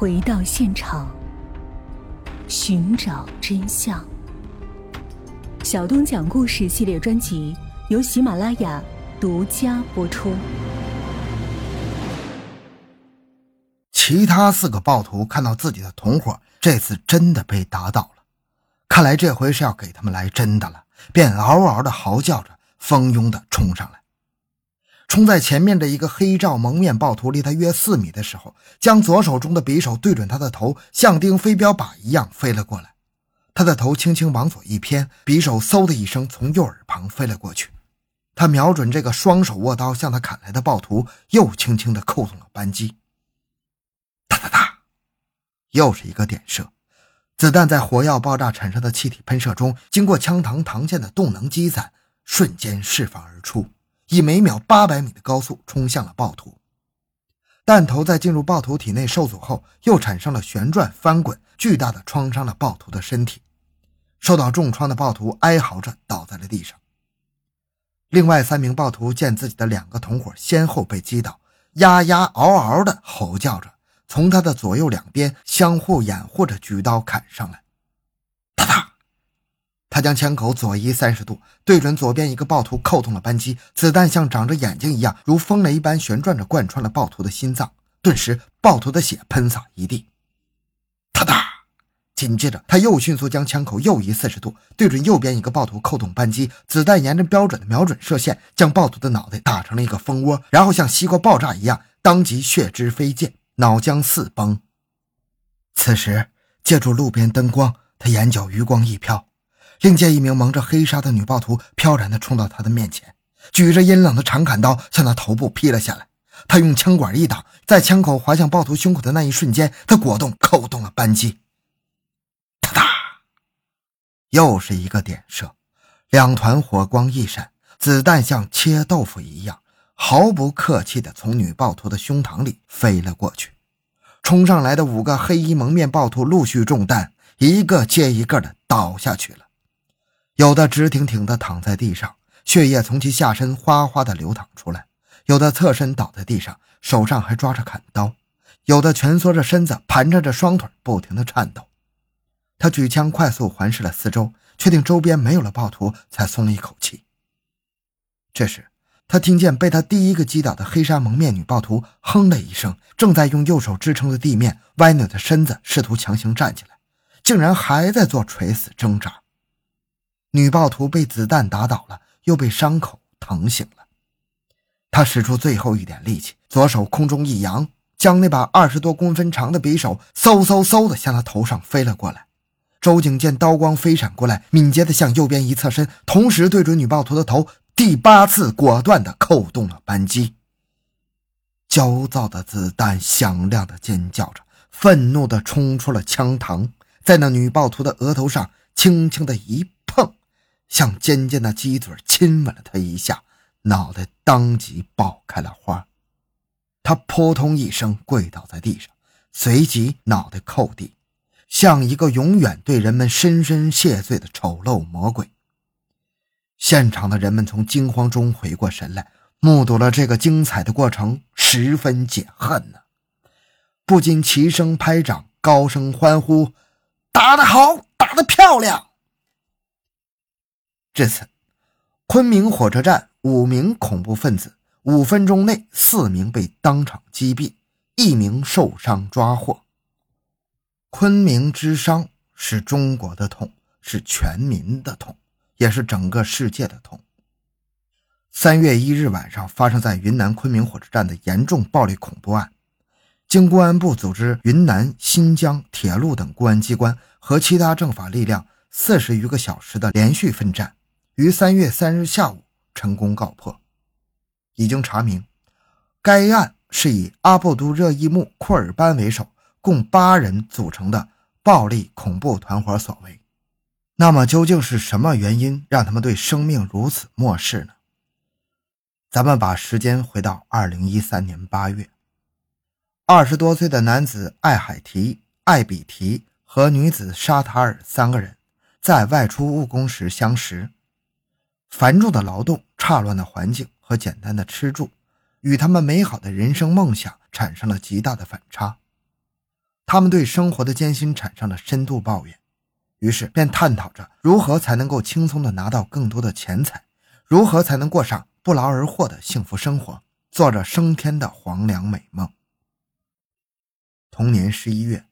回到现场，寻找真相。小东讲故事系列专辑由喜马拉雅独家播出。其他四个暴徒看到自己的同伙这次真的被打倒了，看来这回是要给他们来真的了，便嗷嗷的嚎叫着，蜂拥的冲上来。冲在前面的一个黑罩蒙面暴徒离他约四米的时候，将左手中的匕首对准他的头，像钉飞镖靶一样飞了过来。他的头轻轻往左一偏，匕首嗖的一声从右耳旁飞了过去。他瞄准这个双手握刀向他砍来的暴徒，又轻轻地扣动了扳机。哒哒哒，又是一个点射，子弹在火药爆炸产生的气体喷射中，经过枪膛膛线的动能积攒，瞬间释放而出。以每秒八百米的高速冲向了暴徒，弹头在进入暴徒体内受阻后，又产生了旋转翻滚，巨大的创伤了暴徒的身体。受到重创的暴徒哀嚎着倒在了地上。另外三名暴徒见自己的两个同伙先后被击倒，呀呀嗷嗷的吼叫着，从他的左右两边相互掩护着举刀砍上来。他将枪口左移三十度，对准左边一个暴徒，扣动了扳机。子弹像长着眼睛一样，如风雷一般旋转着，贯穿了暴徒的心脏。顿时，暴徒的血喷洒一地。啪嗒！紧接着，他又迅速将枪口右移四十度，对准右边一个暴徒，扣动扳机。子弹沿着标准的瞄准射线，将暴徒的脑袋打成了一个蜂窝，然后像西瓜爆炸一样，当即血汁飞溅，脑浆四崩。此时，借助路边灯光，他眼角余光一飘。另见一名蒙着黑纱的女暴徒飘然地冲到他的面前，举着阴冷的长砍刀向他头部劈了下来。他用枪管一挡，在枪口划向暴徒胸口的那一瞬间，他果断扣动了扳机。哒哒，又是一个点射，两团火光一闪，子弹像切豆腐一样，毫不客气地从女暴徒的胸膛里飞了过去。冲上来的五个黑衣蒙面暴徒陆续中弹，一个接一个的倒下去了。有的直挺挺地躺在地上，血液从其下身哗哗地流淌出来；有的侧身倒在地上，手上还抓着砍刀；有的蜷缩着身子，盘着着双腿，不停地颤抖。他举枪快速环视了四周，确定周边没有了暴徒，才松了一口气。这时，他听见被他第一个击倒的黑纱蒙面女暴徒哼了一声，正在用右手支撑着地面，歪扭着身子，试图强行站起来，竟然还在做垂死挣扎。女暴徒被子弹打倒了，又被伤口疼醒了。他使出最后一点力气，左手空中一扬，将那把二十多公分长的匕首嗖嗖嗖的向他头上飞了过来。周景见刀光飞闪过来，敏捷的向右边一侧身，同时对准女暴徒的头，第八次果断的扣动了扳机。焦躁的子弹响亮的尖叫着，愤怒的冲出了枪膛，在那女暴徒的额头上轻轻的一。像尖尖的鸡嘴亲吻了他一下，脑袋当即爆开了花。他扑通一声跪倒在地上，随即脑袋扣地，像一个永远对人们深深谢罪的丑陋魔鬼。现场的人们从惊慌中回过神来，目睹了这个精彩的过程，十分解恨呢，不禁齐声拍掌，高声欢呼：“打得好，打得漂亮！”至此，昆明火车站五名恐怖分子，五分钟内四名被当场击毙，一名受伤抓获。昆明之伤是中国的痛，是全民的痛，也是整个世界的痛。三月一日晚上发生在云南昆明火车站的严重暴力恐怖案，经公安部组织云南、新疆铁路等公安机关和其他政法力量四十余个小时的连续奋战。于三月三日下午成功告破。已经查明，该案是以阿布都热依木库尔班为首，共八人组成的暴力恐怖团伙所为。那么，究竟是什么原因让他们对生命如此漠视呢？咱们把时间回到二零一三年八月，二十多岁的男子艾海提、艾比提和女子沙塔尔三个人在外出务工时相识。繁重的劳动、差乱的环境和简单的吃住，与他们美好的人生梦想产生了极大的反差。他们对生活的艰辛产生了深度抱怨，于是便探讨着如何才能够轻松的拿到更多的钱财，如何才能过上不劳而获的幸福生活，做着升天的黄粱美梦。同年十一月，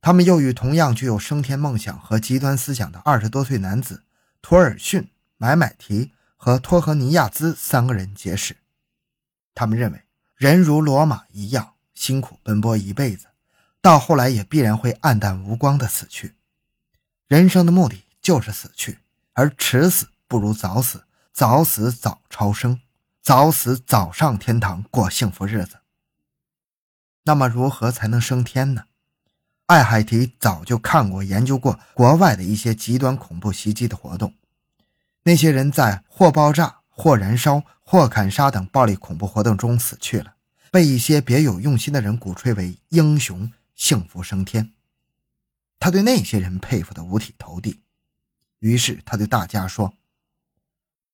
他们又与同样具有升天梦想和极端思想的二十多岁男子托尔逊、买买提和托和尼亚兹三个人结识。他们认为，人如罗马一样辛苦奔波一辈子，到后来也必然会黯淡无光的死去。人生的目的就是死去，而迟死不如早死，早死早超生，早死早上天堂过幸福日子。那么，如何才能升天呢？艾海提早就看过、研究过国外的一些极端恐怖袭击的活动，那些人在或爆炸、或燃烧。或砍杀等暴力恐怖活动中死去了，被一些别有用心的人鼓吹为英雄、幸福升天。他对那些人佩服的五体投地，于是他对大家说：“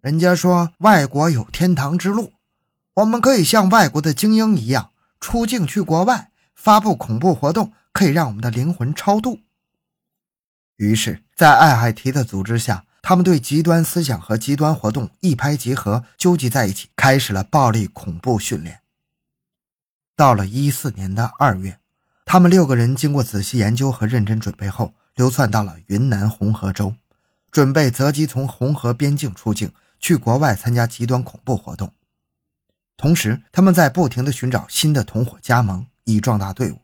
人家说外国有天堂之路，我们可以像外国的精英一样出境去国外，发布恐怖活动，可以让我们的灵魂超度。”于是，在艾海提的组织下。他们对极端思想和极端活动一拍即合，纠集在一起，开始了暴力恐怖训练。到了一四年的二月，他们六个人经过仔细研究和认真准备后，流窜到了云南红河州，准备择机从红河边境出境，去国外参加极端恐怖活动。同时，他们在不停地寻找新的同伙加盟，以壮大队伍。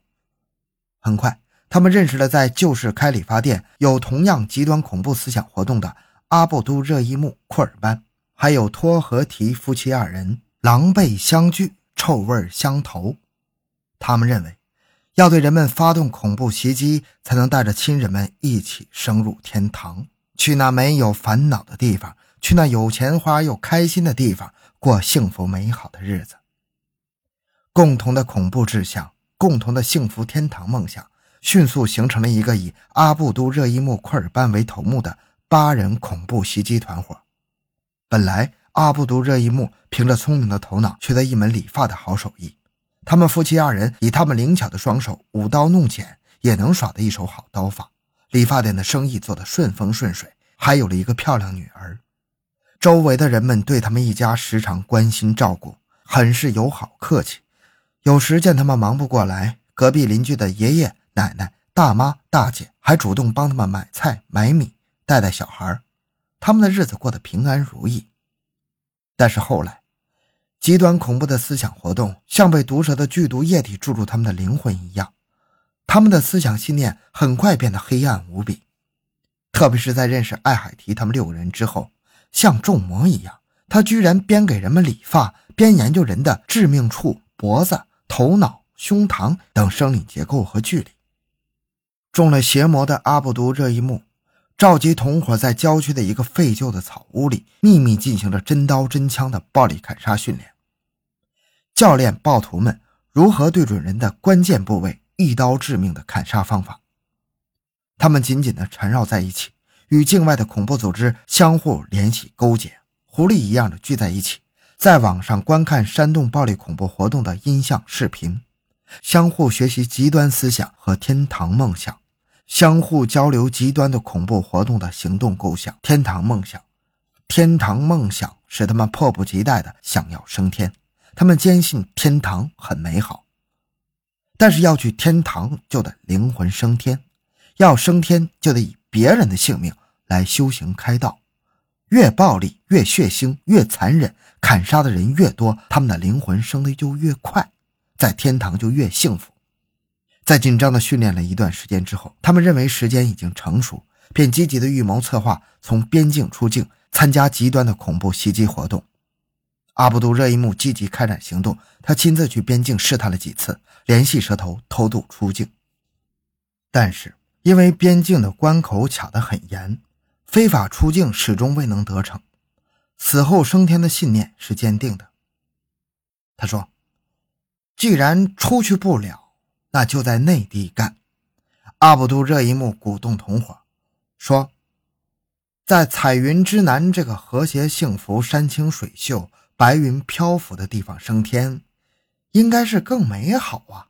很快，他们认识了在旧市开理发店有同样极端恐怖思想活动的。阿布都热伊木·库尔班，还有托和提夫妻二人狼狈相聚，臭味相投。他们认为，要对人们发动恐怖袭击，才能带着亲人们一起升入天堂，去那没有烦恼的地方，去那有钱花又开心的地方，过幸福美好的日子。共同的恐怖志向，共同的幸福天堂梦想，迅速形成了一个以阿布都热伊木·库尔班为头目的。八人恐怖袭击团伙，本来阿布都热伊木凭着聪明的头脑，取得一门理发的好手艺。他们夫妻二人以他们灵巧的双手舞刀弄剪，也能耍得一手好刀法。理发店的生意做得顺风顺水，还有了一个漂亮女儿。周围的人们对他们一家时常关心照顾，很是友好客气。有时见他们忙不过来，隔壁邻居的爷爷奶奶、大妈大姐还主动帮他们买菜买米。带带小孩，他们的日子过得平安如意。但是后来，极端恐怖的思想活动像被毒蛇的剧毒液体注入他们的灵魂一样，他们的思想信念很快变得黑暗无比。特别是在认识艾海提他们六个人之后，像中魔一样，他居然边给人们理发，边研究人的致命处、脖子、头脑、胸膛等生理结构和距离。中了邪魔的阿布都这一幕。召集同伙，在郊区的一个废旧的草屋里秘密进行着真刀真枪的暴力砍杀训练，教练暴徒们如何对准人的关键部位一刀致命的砍杀方法。他们紧紧地缠绕在一起，与境外的恐怖组织相互联系勾结，狐狸一样的聚在一起，在网上观看煽动暴力恐怖活动的音像视频，相互学习极端思想和天堂梦想。相互交流极端的恐怖活动的行动构想，天堂梦想，天堂梦想使他们迫不及待的想要升天。他们坚信天堂很美好，但是要去天堂就得灵魂升天，要升天就得以别人的性命来修行开道。越暴力、越血腥、越残忍，砍杀的人越多，他们的灵魂升的就越快，在天堂就越幸福。在紧张的训练了一段时间之后，他们认为时间已经成熟，便积极的预谋策划从边境出境，参加极端的恐怖袭击活动。阿卜杜热伊木积极开展行动，他亲自去边境试探了几次，联系蛇头偷渡出境。但是因为边境的关口卡得很严，非法出境始终未能得逞。死后升天的信念是坚定的。他说：“既然出去不了。”那就在内地干。阿卜杜热一木鼓动同伙说：“在彩云之南这个和谐幸福、山清水秀、白云漂浮的地方升天，应该是更美好啊。”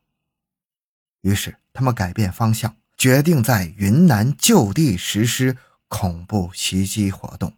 于是他们改变方向，决定在云南就地实施恐怖袭击活动。